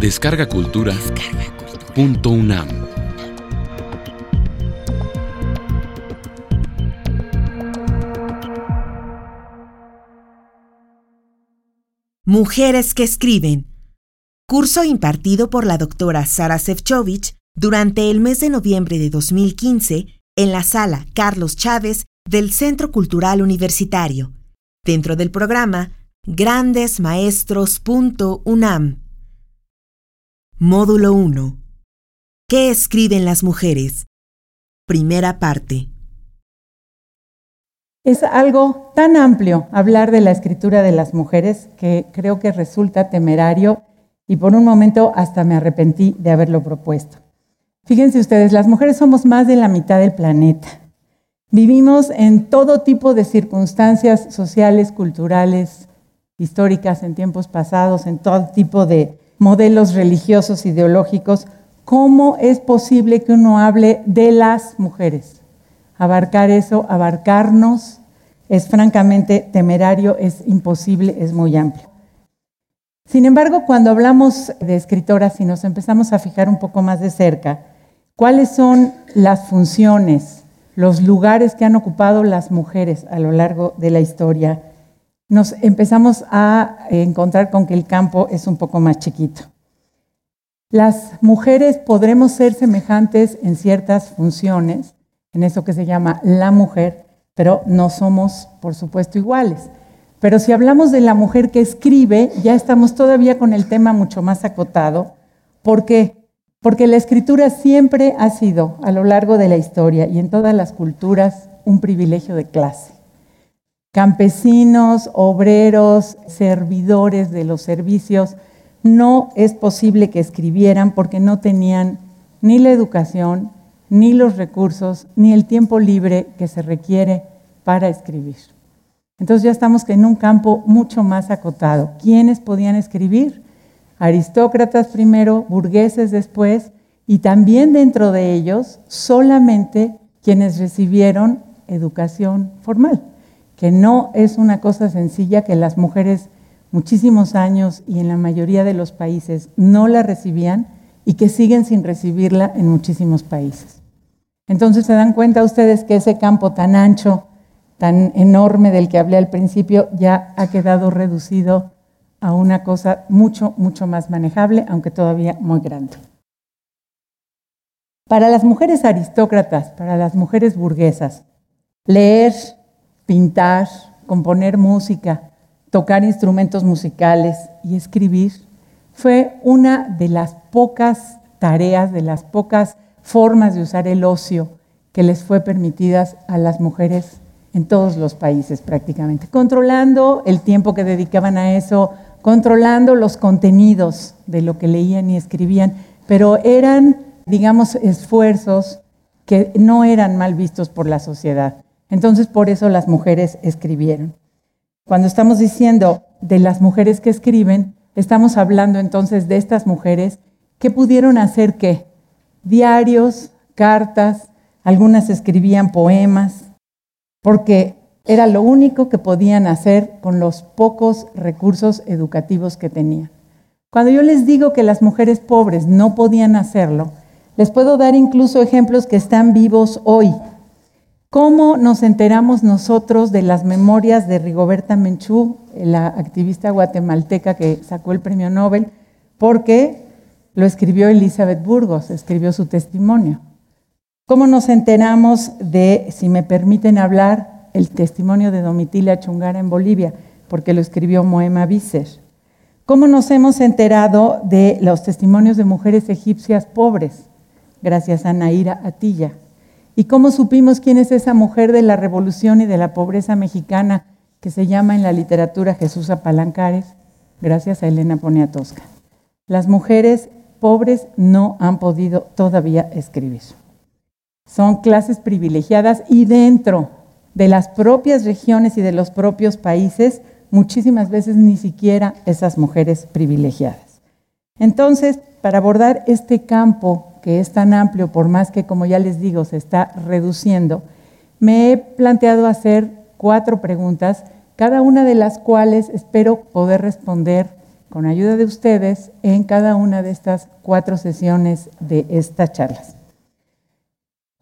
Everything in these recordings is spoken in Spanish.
Descarga Cultura. Punto UNAM. Mujeres que escriben. Curso impartido por la doctora Sara Sefcovic durante el mes de noviembre de 2015 en la sala Carlos Chávez del Centro Cultural Universitario, dentro del programa grandesmaestros.unam. Módulo 1. ¿Qué escriben las mujeres? Primera parte. Es algo tan amplio hablar de la escritura de las mujeres que creo que resulta temerario y por un momento hasta me arrepentí de haberlo propuesto. Fíjense ustedes, las mujeres somos más de la mitad del planeta. Vivimos en todo tipo de circunstancias sociales, culturales, históricas en tiempos pasados, en todo tipo de modelos religiosos, ideológicos, ¿cómo es posible que uno hable de las mujeres? Abarcar eso, abarcarnos, es francamente temerario, es imposible, es muy amplio. Sin embargo, cuando hablamos de escritoras y nos empezamos a fijar un poco más de cerca, ¿cuáles son las funciones, los lugares que han ocupado las mujeres a lo largo de la historia? Nos empezamos a encontrar con que el campo es un poco más chiquito. Las mujeres podremos ser semejantes en ciertas funciones, en eso que se llama la mujer, pero no somos, por supuesto, iguales. Pero si hablamos de la mujer que escribe, ya estamos todavía con el tema mucho más acotado. ¿Por qué? Porque la escritura siempre ha sido, a lo largo de la historia y en todas las culturas, un privilegio de clase campesinos, obreros, servidores de los servicios, no es posible que escribieran porque no tenían ni la educación, ni los recursos, ni el tiempo libre que se requiere para escribir. Entonces ya estamos en un campo mucho más acotado. ¿Quiénes podían escribir? Aristócratas primero, burgueses después, y también dentro de ellos solamente quienes recibieron educación formal que no es una cosa sencilla que las mujeres muchísimos años y en la mayoría de los países no la recibían y que siguen sin recibirla en muchísimos países. Entonces se dan cuenta ustedes que ese campo tan ancho, tan enorme del que hablé al principio, ya ha quedado reducido a una cosa mucho, mucho más manejable, aunque todavía muy grande. Para las mujeres aristócratas, para las mujeres burguesas, leer pintar, componer música, tocar instrumentos musicales y escribir fue una de las pocas tareas, de las pocas formas de usar el ocio que les fue permitidas a las mujeres en todos los países prácticamente, controlando el tiempo que dedicaban a eso, controlando los contenidos de lo que leían y escribían, pero eran, digamos, esfuerzos que no eran mal vistos por la sociedad. Entonces, por eso las mujeres escribieron. Cuando estamos diciendo de las mujeres que escriben, estamos hablando entonces de estas mujeres que pudieron hacer qué? Diarios, cartas, algunas escribían poemas, porque era lo único que podían hacer con los pocos recursos educativos que tenían. Cuando yo les digo que las mujeres pobres no podían hacerlo, les puedo dar incluso ejemplos que están vivos hoy. ¿Cómo nos enteramos nosotros de las memorias de Rigoberta Menchú, la activista guatemalteca que sacó el premio Nobel? Porque lo escribió Elizabeth Burgos, escribió su testimonio. ¿Cómo nos enteramos de, si me permiten hablar, el testimonio de Domitila Chungara en Bolivia? Porque lo escribió Moema Visser. ¿Cómo nos hemos enterado de los testimonios de mujeres egipcias pobres? Gracias a Naira Atilla. ¿Y cómo supimos quién es esa mujer de la revolución y de la pobreza mexicana que se llama en la literatura Jesús Apalancares? Gracias a Elena Poniatowska. Las mujeres pobres no han podido todavía escribir. Son clases privilegiadas y dentro de las propias regiones y de los propios países, muchísimas veces ni siquiera esas mujeres privilegiadas. Entonces, para abordar este campo que es tan amplio, por más que, como ya les digo, se está reduciendo, me he planteado hacer cuatro preguntas, cada una de las cuales espero poder responder con ayuda de ustedes, en cada una de estas cuatro sesiones de estas charlas.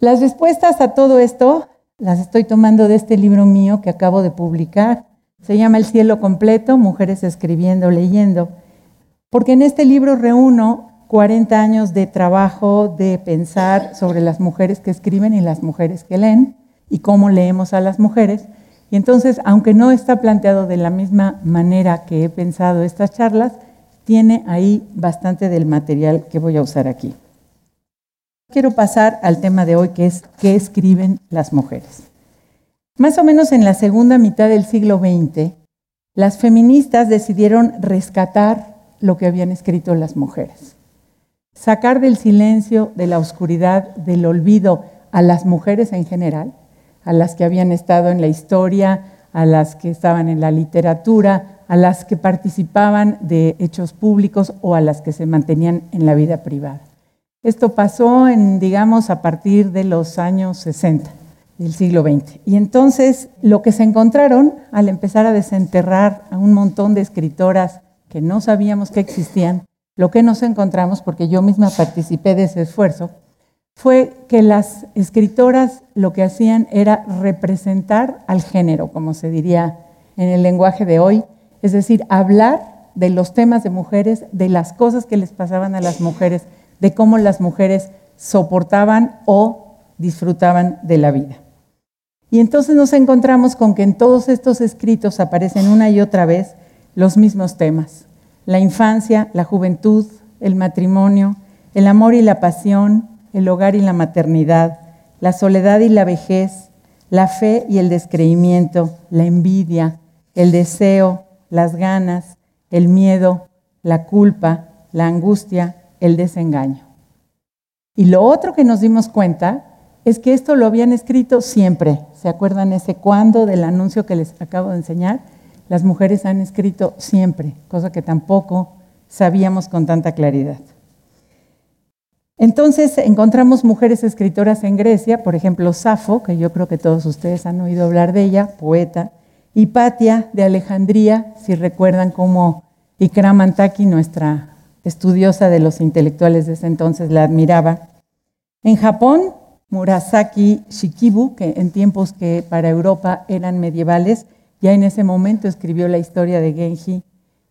Las respuestas a todo esto las estoy tomando de este libro mío que acabo de publicar. Se llama El cielo completo, Mujeres escribiendo, leyendo, porque en este libro reúno 40 años de trabajo, de pensar sobre las mujeres que escriben y las mujeres que leen y cómo leemos a las mujeres. Y entonces, aunque no está planteado de la misma manera que he pensado estas charlas, tiene ahí bastante del material que voy a usar aquí. Quiero pasar al tema de hoy, que es qué escriben las mujeres. Más o menos en la segunda mitad del siglo XX, las feministas decidieron rescatar lo que habían escrito las mujeres sacar del silencio, de la oscuridad, del olvido a las mujeres en general, a las que habían estado en la historia, a las que estaban en la literatura, a las que participaban de hechos públicos o a las que se mantenían en la vida privada. Esto pasó en, digamos, a partir de los años 60 del siglo XX. Y entonces lo que se encontraron al empezar a desenterrar a un montón de escritoras que no sabíamos que existían, lo que nos encontramos, porque yo misma participé de ese esfuerzo, fue que las escritoras lo que hacían era representar al género, como se diría en el lenguaje de hoy, es decir, hablar de los temas de mujeres, de las cosas que les pasaban a las mujeres, de cómo las mujeres soportaban o disfrutaban de la vida. Y entonces nos encontramos con que en todos estos escritos aparecen una y otra vez los mismos temas la infancia, la juventud, el matrimonio, el amor y la pasión, el hogar y la maternidad, la soledad y la vejez, la fe y el descreimiento, la envidia, el deseo, las ganas, el miedo, la culpa, la angustia, el desengaño. Y lo otro que nos dimos cuenta es que esto lo habían escrito siempre. ¿Se acuerdan ese cuándo del anuncio que les acabo de enseñar? Las mujeres han escrito siempre, cosa que tampoco sabíamos con tanta claridad. Entonces encontramos mujeres escritoras en Grecia, por ejemplo Safo, que yo creo que todos ustedes han oído hablar de ella, poeta, y Patia de Alejandría, si recuerdan cómo Ikramantaki, nuestra estudiosa de los intelectuales de ese entonces, la admiraba. En Japón, Murasaki Shikibu, que en tiempos que para Europa eran medievales, ya en ese momento escribió la historia de Genji.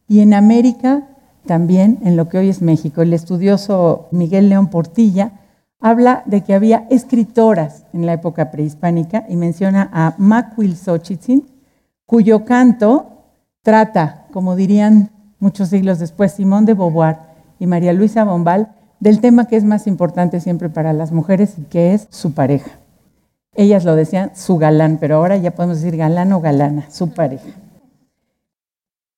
Y en América, también en lo que hoy es México, el estudioso Miguel León Portilla habla de que había escritoras en la época prehispánica y menciona a Macuil Xochitzin, cuyo canto trata, como dirían muchos siglos después, Simón de Beauvoir y María Luisa Bombal, del tema que es más importante siempre para las mujeres y que es su pareja. Ellas lo decían su galán, pero ahora ya podemos decir galán o galana, su pareja.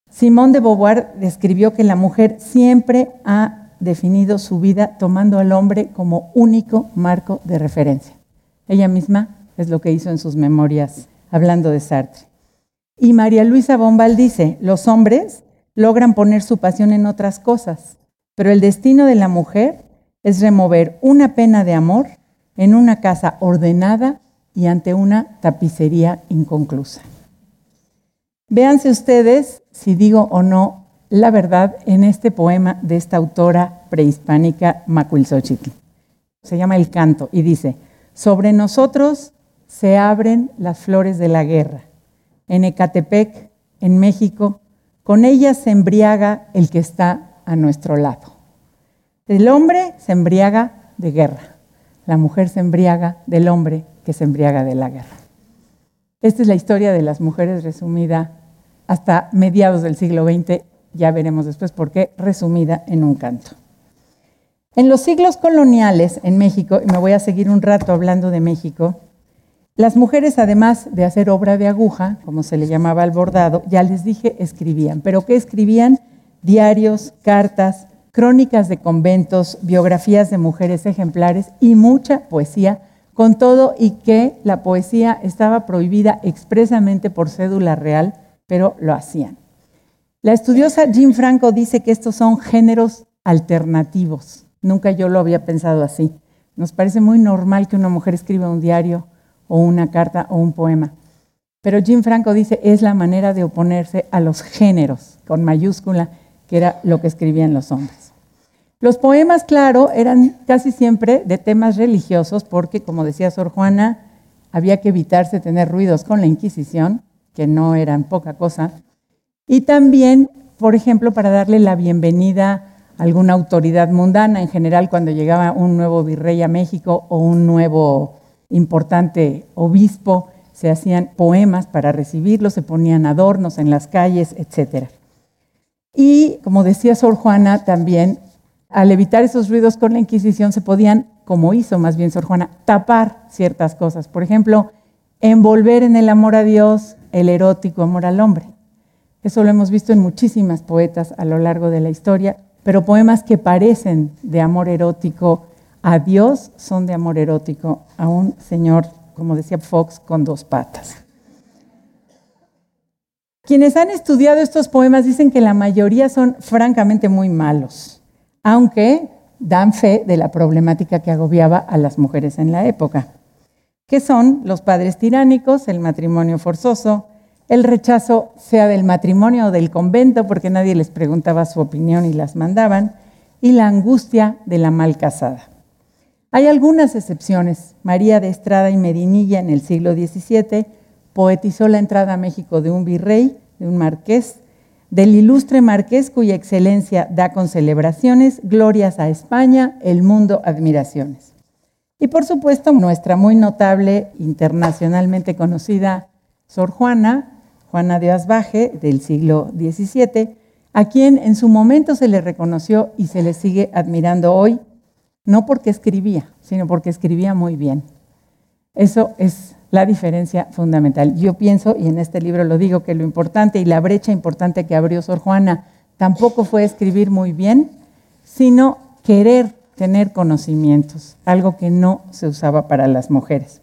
Simón de Beauvoir describió que la mujer siempre ha definido su vida tomando al hombre como único marco de referencia. Ella misma es lo que hizo en sus memorias hablando de Sartre. Y María Luisa Bombal dice, los hombres logran poner su pasión en otras cosas, pero el destino de la mujer es remover una pena de amor en una casa ordenada y ante una tapicería inconclusa. Véanse ustedes si digo o no la verdad en este poema de esta autora prehispánica Macuilxochitl. Se llama El Canto y dice, sobre nosotros se abren las flores de la guerra. En Ecatepec, en México, con ellas se embriaga el que está a nuestro lado. El hombre se embriaga de guerra, la mujer se embriaga del hombre que se embriaga de la guerra. Esta es la historia de las mujeres resumida hasta mediados del siglo XX, ya veremos después por qué, resumida en un canto. En los siglos coloniales en México, y me voy a seguir un rato hablando de México, las mujeres, además de hacer obra de aguja, como se le llamaba al bordado, ya les dije, escribían. ¿Pero qué escribían? Diarios, cartas, crónicas de conventos, biografías de mujeres ejemplares y mucha poesía con todo y que la poesía estaba prohibida expresamente por cédula real, pero lo hacían. La estudiosa Jim Franco dice que estos son géneros alternativos. Nunca yo lo había pensado así. Nos parece muy normal que una mujer escriba un diario o una carta o un poema. Pero Jim Franco dice es la manera de oponerse a los géneros, con mayúscula, que era lo que escribían los hombres. Los poemas, claro, eran casi siempre de temas religiosos porque, como decía Sor Juana, había que evitarse tener ruidos con la Inquisición, que no eran poca cosa, y también, por ejemplo, para darle la bienvenida a alguna autoridad mundana, en general cuando llegaba un nuevo virrey a México o un nuevo importante obispo, se hacían poemas para recibirlo, se ponían adornos en las calles, etc. Y como decía Sor Juana también, al evitar esos ruidos con la Inquisición se podían, como hizo más bien Sor Juana, tapar ciertas cosas. Por ejemplo, envolver en el amor a Dios el erótico amor al hombre. Eso lo hemos visto en muchísimas poetas a lo largo de la historia, pero poemas que parecen de amor erótico a Dios son de amor erótico a un señor, como decía Fox, con dos patas. Quienes han estudiado estos poemas dicen que la mayoría son francamente muy malos aunque dan fe de la problemática que agobiaba a las mujeres en la época, que son los padres tiránicos, el matrimonio forzoso, el rechazo sea del matrimonio o del convento, porque nadie les preguntaba su opinión y las mandaban, y la angustia de la mal casada. Hay algunas excepciones. María de Estrada y Merinilla en el siglo XVII poetizó la entrada a México de un virrey, de un marqués, del ilustre marqués cuya excelencia da con celebraciones, glorias a España, el mundo admiraciones. Y por supuesto nuestra muy notable, internacionalmente conocida Sor Juana, Juana de Asbaje, del siglo XVII, a quien en su momento se le reconoció y se le sigue admirando hoy, no porque escribía, sino porque escribía muy bien. Eso es la diferencia fundamental. Yo pienso, y en este libro lo digo, que lo importante y la brecha importante que abrió Sor Juana tampoco fue escribir muy bien, sino querer tener conocimientos, algo que no se usaba para las mujeres.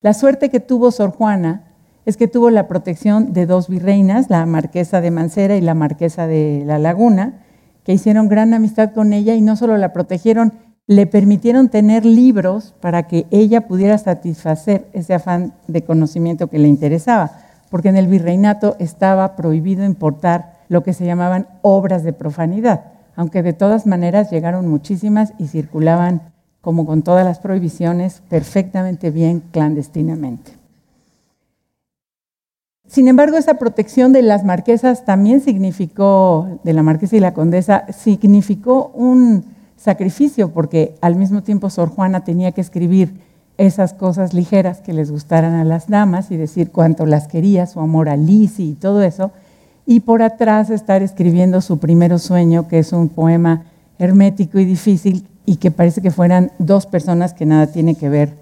La suerte que tuvo Sor Juana es que tuvo la protección de dos virreinas, la marquesa de Mancera y la marquesa de La Laguna, que hicieron gran amistad con ella y no solo la protegieron, le permitieron tener libros para que ella pudiera satisfacer ese afán de conocimiento que le interesaba, porque en el virreinato estaba prohibido importar lo que se llamaban obras de profanidad, aunque de todas maneras llegaron muchísimas y circulaban, como con todas las prohibiciones, perfectamente bien clandestinamente. Sin embargo, esa protección de las marquesas también significó, de la marquesa y la condesa, significó un sacrificio, porque al mismo tiempo Sor Juana tenía que escribir esas cosas ligeras que les gustaran a las damas y decir cuánto las quería, su amor a Lizzie y todo eso, y por atrás estar escribiendo su primer sueño, que es un poema hermético y difícil y que parece que fueran dos personas que nada tiene que ver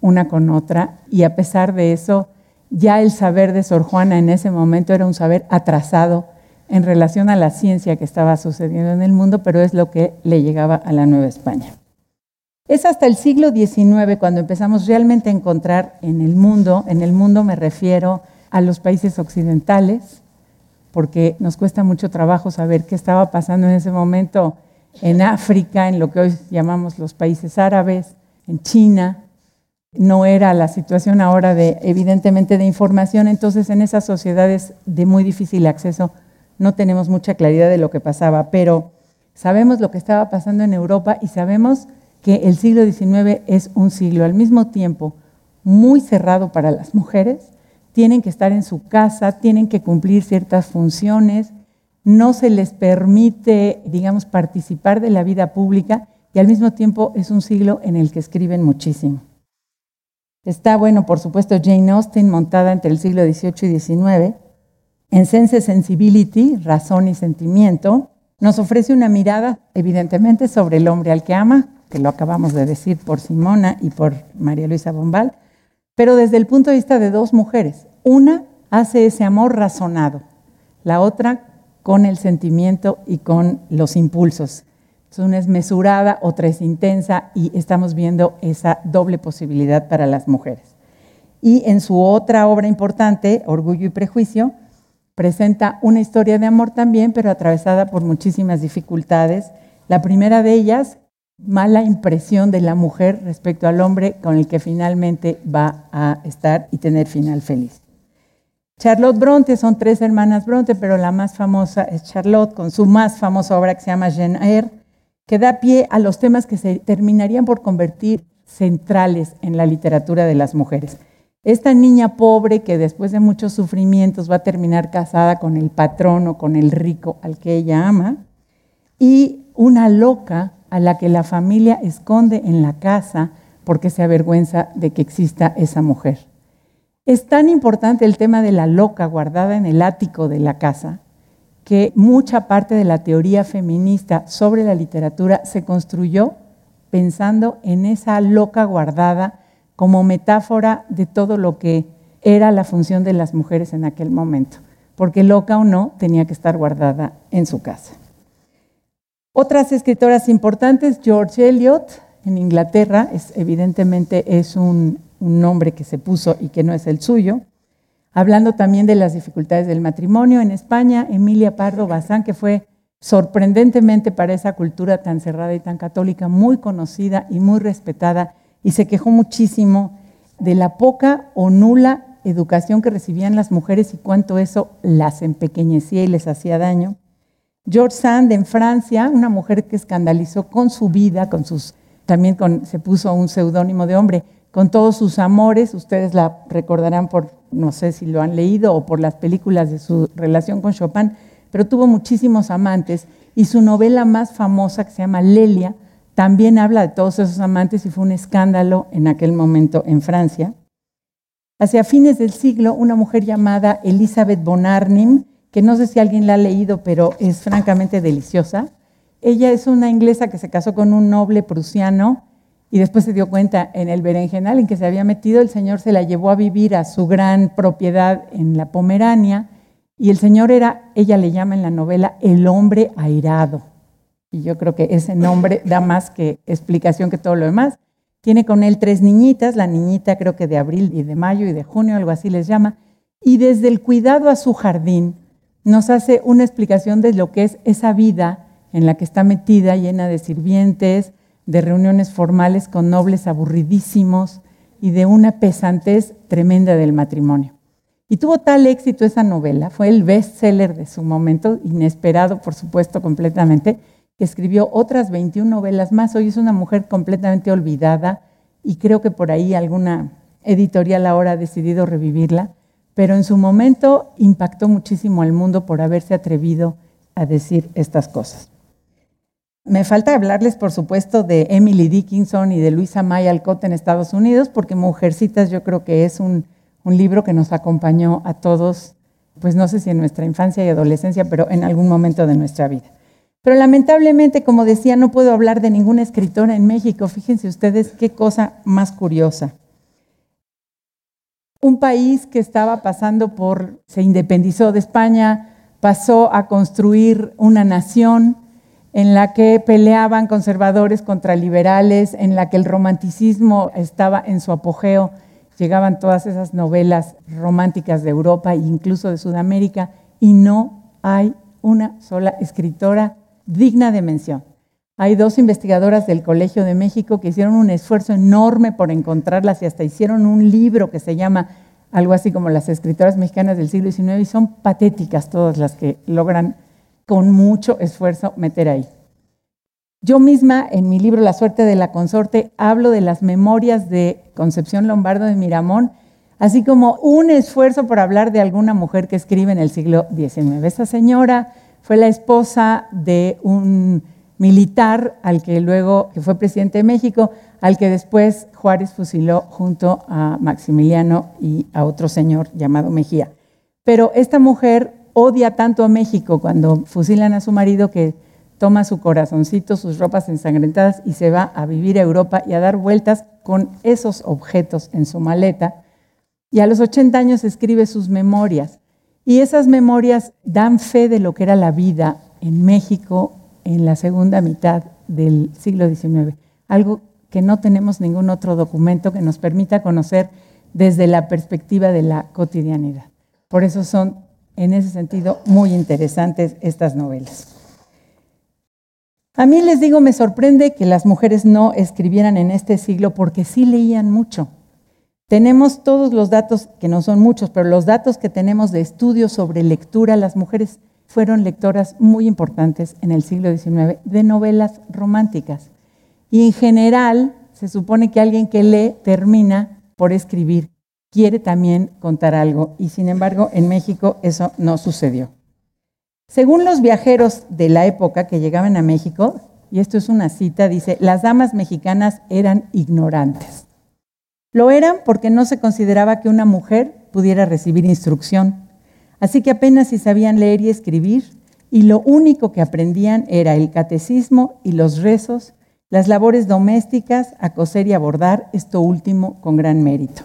una con otra, y a pesar de eso, ya el saber de Sor Juana en ese momento era un saber atrasado en relación a la ciencia que estaba sucediendo en el mundo, pero es lo que le llegaba a la Nueva España. Es hasta el siglo XIX cuando empezamos realmente a encontrar en el mundo, en el mundo me refiero a los países occidentales, porque nos cuesta mucho trabajo saber qué estaba pasando en ese momento en África, en lo que hoy llamamos los países árabes, en China. No era la situación ahora de, evidentemente, de información, entonces en esas sociedades de muy difícil acceso no tenemos mucha claridad de lo que pasaba, pero sabemos lo que estaba pasando en Europa y sabemos que el siglo XIX es un siglo al mismo tiempo muy cerrado para las mujeres, tienen que estar en su casa, tienen que cumplir ciertas funciones, no se les permite, digamos, participar de la vida pública y al mismo tiempo es un siglo en el que escriben muchísimo. Está, bueno, por supuesto, Jane Austen montada entre el siglo XVIII y XIX, en Sense Sensibility, Razón y Sentimiento, nos ofrece una mirada, evidentemente, sobre el hombre al que ama, que lo acabamos de decir por Simona y por María Luisa Bombal, pero desde el punto de vista de dos mujeres. Una hace ese amor razonado, la otra con el sentimiento y con los impulsos. Una es mesurada, otra es intensa y estamos viendo esa doble posibilidad para las mujeres. Y en su otra obra importante, Orgullo y Prejuicio, presenta una historia de amor también, pero atravesada por muchísimas dificultades. La primera de ellas, mala impresión de la mujer respecto al hombre con el que finalmente va a estar y tener final feliz. Charlotte Bronte, son tres hermanas Bronte, pero la más famosa es Charlotte, con su más famosa obra que se llama Jane Eyre, que da pie a los temas que se terminarían por convertir centrales en la literatura de las mujeres. Esta niña pobre que después de muchos sufrimientos va a terminar casada con el patrón o con el rico al que ella ama, y una loca a la que la familia esconde en la casa porque se avergüenza de que exista esa mujer. Es tan importante el tema de la loca guardada en el ático de la casa que mucha parte de la teoría feminista sobre la literatura se construyó pensando en esa loca guardada como metáfora de todo lo que era la función de las mujeres en aquel momento, porque loca o no tenía que estar guardada en su casa. Otras escritoras importantes, George Eliot en Inglaterra, es, evidentemente es un un nombre que se puso y que no es el suyo. Hablando también de las dificultades del matrimonio en España, Emilia Pardo Bazán, que fue sorprendentemente para esa cultura tan cerrada y tan católica, muy conocida y muy respetada, y se quejó muchísimo de la poca o nula educación que recibían las mujeres y cuánto eso las empequeñecía y les hacía daño. George Sand en Francia, una mujer que escandalizó con su vida, con sus, también se puso un seudónimo de hombre, con todos sus amores. Ustedes la recordarán por, no sé si lo han leído o por las películas de su relación con Chopin, pero tuvo muchísimos amantes y su novela más famosa, que se llama Lelia, también habla de todos esos amantes y fue un escándalo en aquel momento en Francia. Hacia fines del siglo, una mujer llamada Elizabeth von Arnim, que no sé si alguien la ha leído, pero es francamente deliciosa. Ella es una inglesa que se casó con un noble prusiano y después se dio cuenta en el berenjenal en que se había metido, el señor se la llevó a vivir a su gran propiedad en la Pomerania y el señor era, ella le llama en la novela, el hombre airado. Y yo creo que ese nombre da más que explicación que todo lo demás. Tiene con él tres niñitas, la niñita creo que de abril y de mayo y de junio, algo así les llama, y desde el cuidado a su jardín nos hace una explicación de lo que es esa vida en la que está metida, llena de sirvientes, de reuniones formales con nobles aburridísimos y de una pesantez tremenda del matrimonio. Y tuvo tal éxito esa novela, fue el bestseller de su momento, inesperado por supuesto completamente, que escribió otras 21 novelas más. Hoy es una mujer completamente olvidada y creo que por ahí alguna editorial ahora ha decidido revivirla, pero en su momento impactó muchísimo al mundo por haberse atrevido a decir estas cosas. Me falta hablarles, por supuesto, de Emily Dickinson y de Luisa May Alcott en Estados Unidos, porque Mujercitas yo creo que es un, un, libro que nos acompañó a todos, pues no sé si en nuestra infancia y adolescencia, pero en algún momento de nuestra vida. Pero lamentablemente, como decía, no puedo hablar de ninguna escritora en México. Fíjense ustedes qué cosa más curiosa. Un país que estaba pasando por, se independizó de España, pasó a construir una nación, en la que peleaban conservadores contra liberales, en la que el romanticismo estaba en su apogeo, llegaban todas esas novelas románticas de Europa e incluso de Sudamérica, y no hay una sola escritora digna de mención. Hay dos investigadoras del Colegio de México que hicieron un esfuerzo enorme por encontrarlas y hasta hicieron un libro que se llama algo así como las escritoras mexicanas del siglo XIX y son patéticas todas las que logran con mucho esfuerzo meter ahí. Yo misma, en mi libro La suerte de la consorte, hablo de las memorias de Concepción Lombardo de Miramón, así como un esfuerzo por hablar de alguna mujer que escribe en el siglo XIX. Esta señora fue la esposa de un militar al que luego, que fue presidente de México, al que después Juárez fusiló junto a Maximiliano y a otro señor llamado Mejía. Pero esta mujer odia tanto a México cuando fusilan a su marido que toma su corazoncito, sus ropas ensangrentadas y se va a vivir a Europa y a dar vueltas con esos objetos en su maleta. Y a los 80 años escribe sus memorias. Y esas memorias dan fe de lo que era la vida en México en la segunda mitad del siglo XIX. Algo que no tenemos ningún otro documento que nos permita conocer desde la perspectiva de la cotidianidad. Por eso son en ese sentido muy interesantes estas novelas. A mí les digo, me sorprende que las mujeres no escribieran en este siglo porque sí leían mucho. Tenemos todos los datos, que no son muchos, pero los datos que tenemos de estudios sobre lectura, las mujeres fueron lectoras muy importantes en el siglo XIX de novelas románticas. Y en general se supone que alguien que lee termina por escribir, quiere también contar algo. Y sin embargo, en México eso no sucedió. Según los viajeros de la época que llegaban a México, y esto es una cita, dice, las damas mexicanas eran ignorantes. Lo eran porque no se consideraba que una mujer pudiera recibir instrucción. Así que apenas si sabían leer y escribir, y lo único que aprendían era el catecismo y los rezos, las labores domésticas, a coser y a bordar, esto último con gran mérito.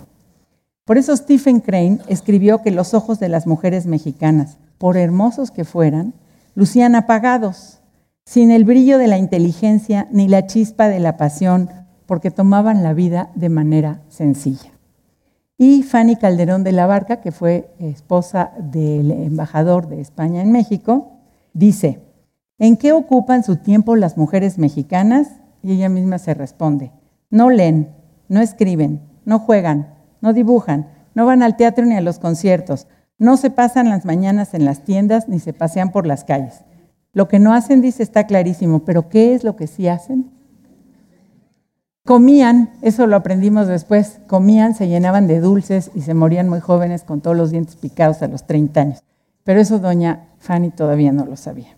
Por eso Stephen Crane escribió que los ojos de las mujeres mexicanas, por hermosos que fueran, lucían apagados, sin el brillo de la inteligencia ni la chispa de la pasión, porque tomaban la vida de manera sencilla. Y Fanny Calderón de la Barca, que fue esposa del embajador de España en México, dice, ¿en qué ocupan su tiempo las mujeres mexicanas? Y ella misma se responde, no leen, no escriben, no juegan, no dibujan, no van al teatro ni a los conciertos, no se pasan las mañanas en las tiendas ni se pasean por las calles. Lo que no hacen, dice, está clarísimo, pero ¿qué es lo que sí hacen? Comían, eso lo aprendimos después, comían, se llenaban de dulces y se morían muy jóvenes con todos los dientes picados a los 30 años. Pero eso doña Fanny todavía no lo sabía.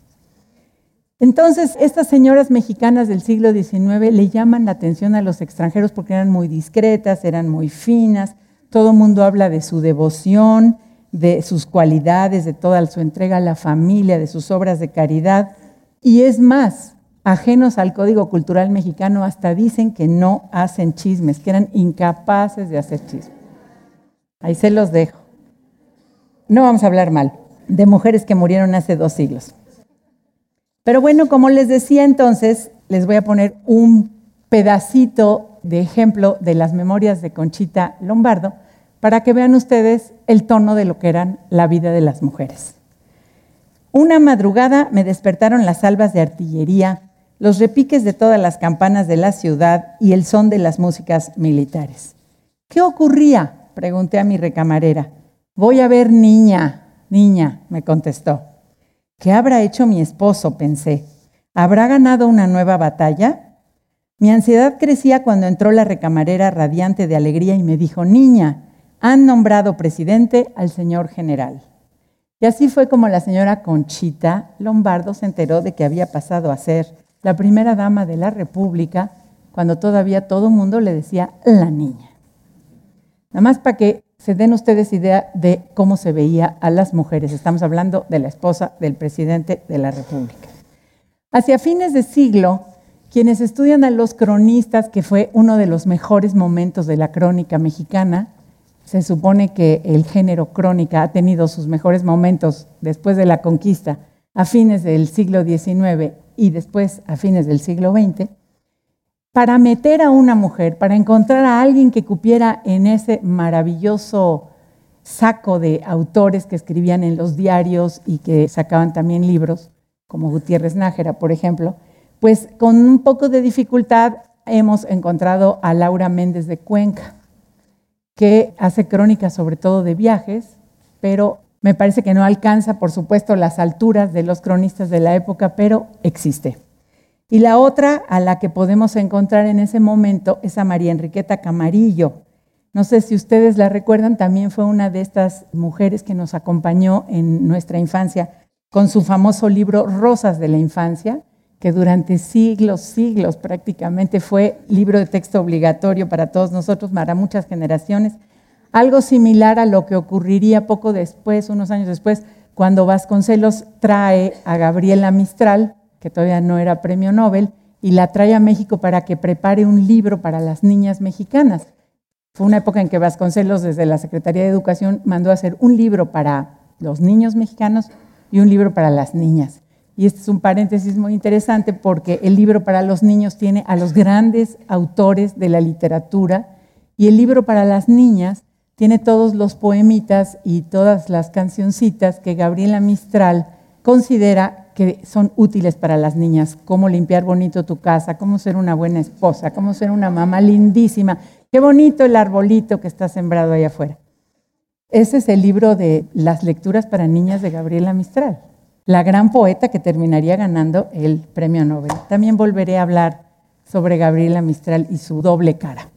Entonces, estas señoras mexicanas del siglo XIX le llaman la atención a los extranjeros porque eran muy discretas, eran muy finas, todo el mundo habla de su devoción, de sus cualidades, de toda su entrega a la familia, de sus obras de caridad. Y es más, ajenos al código cultural mexicano, hasta dicen que no hacen chismes, que eran incapaces de hacer chismes. Ahí se los dejo. No vamos a hablar mal de mujeres que murieron hace dos siglos. Pero bueno, como les decía entonces, les voy a poner un pedacito de ejemplo de las memorias de Conchita Lombardo, para que vean ustedes el tono de lo que eran la vida de las mujeres. Una madrugada me despertaron las albas de artillería, los repiques de todas las campanas de la ciudad y el son de las músicas militares. ¿Qué ocurría? pregunté a mi recamarera. Voy a ver niña, niña, me contestó. ¿Qué habrá hecho mi esposo? pensé. ¿Habrá ganado una nueva batalla? Mi ansiedad crecía cuando entró la recamarera radiante de alegría y me dijo, niña, han nombrado presidente al señor general. Y así fue como la señora Conchita Lombardo se enteró de que había pasado a ser la primera dama de la República cuando todavía todo el mundo le decía la niña. Nada más para que se den ustedes idea de cómo se veía a las mujeres. Estamos hablando de la esposa del presidente de la República. Hacia fines de siglo, quienes estudian a los cronistas, que fue uno de los mejores momentos de la crónica mexicana, se supone que el género crónica ha tenido sus mejores momentos después de la conquista a fines del siglo XIX y después a fines del siglo XX, para meter a una mujer, para encontrar a alguien que cupiera en ese maravilloso saco de autores que escribían en los diarios y que sacaban también libros, como Gutiérrez Nájera, por ejemplo, pues con un poco de dificultad hemos encontrado a Laura Méndez de Cuenca que hace crónicas sobre todo de viajes, pero me parece que no alcanza, por supuesto, las alturas de los cronistas de la época, pero existe. Y la otra a la que podemos encontrar en ese momento es a María Enriqueta Camarillo. No sé si ustedes la recuerdan, también fue una de estas mujeres que nos acompañó en nuestra infancia con su famoso libro Rosas de la Infancia, que durante siglos, siglos prácticamente fue libro de texto obligatorio para todos nosotros, para muchas generaciones. Algo similar a lo que ocurriría poco después, unos años después, cuando Vasconcelos trae a Gabriela Mistral, que todavía no era premio Nobel, y la trae a México para que prepare un libro para las niñas mexicanas. Fue una época en que Vasconcelos, desde la Secretaría de Educación, mandó a hacer un libro para los niños mexicanos y un libro para las niñas. Y este es un paréntesis muy interesante porque el libro para los niños tiene a los grandes autores de la literatura y el libro para las niñas tiene todos los poemitas y todas las cancioncitas que Gabriela Mistral considera que son útiles para las niñas, cómo limpiar bonito tu casa, cómo ser una buena esposa, cómo ser una mamá lindísima. Qué bonito el arbolito que está sembrado ahí afuera. Ese es el libro de las lecturas para niñas de Gabriela Mistral, la gran poeta que terminaría ganando el premio Nobel. También volveré a hablar sobre Gabriela Mistral y su doble cara.